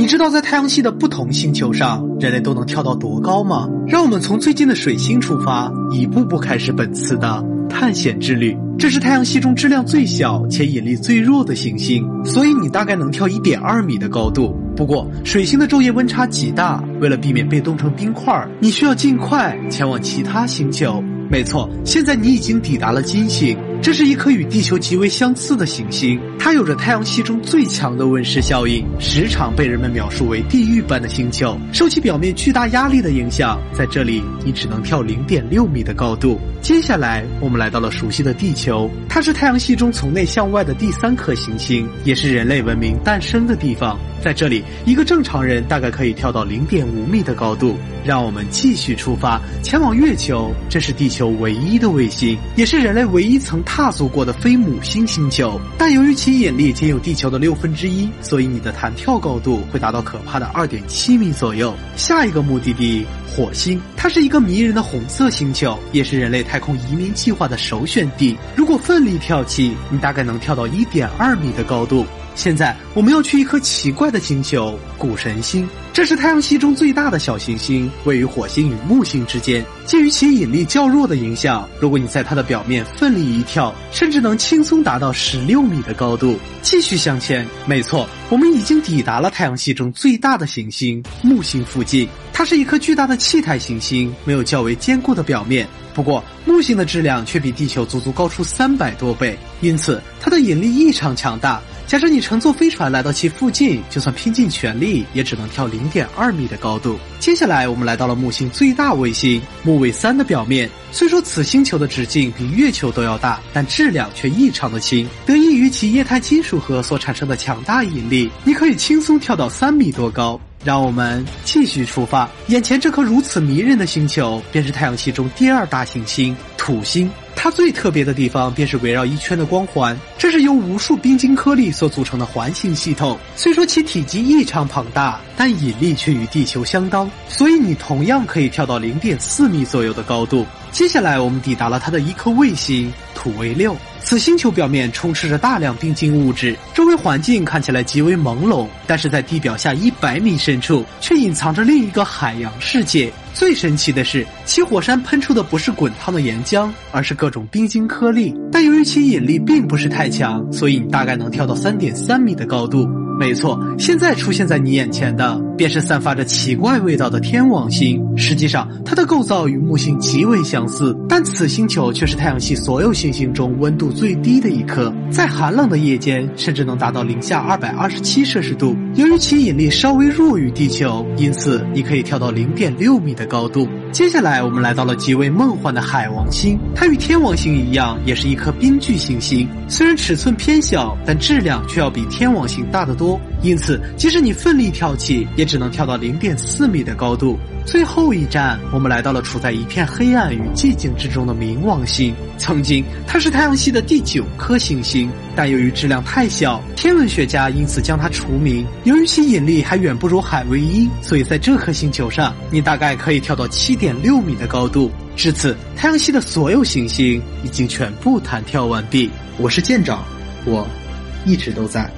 你知道在太阳系的不同星球上，人类都能跳到多高吗？让我们从最近的水星出发，一步步开始本次的探险之旅。这是太阳系中质量最小且引力最弱的行星，所以你大概能跳一点二米的高度。不过，水星的昼夜温差极大，为了避免被冻成冰块，你需要尽快前往其他星球。没错，现在你已经抵达了金星。这是一颗与地球极为相似的行星，它有着太阳系中最强的温室效应，时常被人们描述为地狱般的星球。受其表面巨大压力的影响，在这里你只能跳零点六米的高度。接下来，我们来到了熟悉的地球，它是太阳系中从内向外的第三颗行星，也是人类文明诞生的地方。在这里，一个正常人大概可以跳到零点五米的高度。让我们继续出发，前往月球。这是地球唯一的卫星，也是人类唯一曾踏足过的非母星星球。但由于其引力仅有地球的六分之一，所以你的弹跳高度会达到可怕的二点七米左右。下一个目的地，火星，它是一个迷人的红色星球，也是人类太空移民计划的首选地。如果奋力跳起，你大概能跳到一点二米的高度。现在我们要去一颗奇怪的星球——谷神星。这是太阳系中最大的小行星，位于火星与木星之间。基于其引力较弱的影响，如果你在它的表面奋力一跳，甚至能轻松达到十六米的高度。继续向前，没错，我们已经抵达了太阳系中最大的行星——木星附近。它是一颗巨大的气态行星，没有较为坚固的表面。不过，木星的质量却比地球足足高出三百多倍，因此它的引力异常强大。假设你乘坐飞船来到其附近，就算拼尽全力，也只能跳零点二米的高度。接下来，我们来到了木星最大卫星木卫三的表面。虽说此星球的直径比月球都要大，但质量却异常的轻。得益于其液态金属核所产生的强大引力，你可以轻松跳到三米多高。让我们继续出发。眼前这颗如此迷人的星球，便是太阳系中第二大行星土星。最特别的地方，便是围绕一圈的光环。这是由无数冰晶颗粒所组成的环形系统。虽说其体积异常庞大，但引力却与地球相当，所以你同样可以跳到零点四米左右的高度。接下来，我们抵达了它的一颗卫星土卫六。此星球表面充斥着大量冰晶物质，周围环境看起来极为朦胧，但是在地表下一百米深处，却隐藏着另一个海洋世界。最神奇的是，其火山喷出的不是滚烫的岩浆，而是各种冰晶颗粒。但由于其引力并不是太强，所以你大概能跳到三点三米的高度。没错，现在出现在你眼前的便是散发着奇怪味道的天王星。实际上，它的构造与木星极为相似，但此星球却是太阳系所有行星中温度最低的一颗，在寒冷的夜间甚至能达到零下二百二十七摄氏度。由于其引力稍微弱于地球，因此你可以跳到零点六米的高度。接下来，我们来到了极为梦幻的海王星，它与天王星一样，也是一颗冰巨行星。虽然尺寸偏小，但质量却要比天王星大得多。因此，即使你奋力跳起，也只能跳到零点四米的高度。最后一站，我们来到了处在一片黑暗与寂静之中的冥王星。曾经，它是太阳系的第九颗行星，但由于质量太小，天文学家因此将它除名。由于其引力还远不如海卫一，所以在这颗星球上，你大概可以跳到七点六米的高度。至此，太阳系的所有行星已经全部弹跳完毕。我是舰长，我一直都在。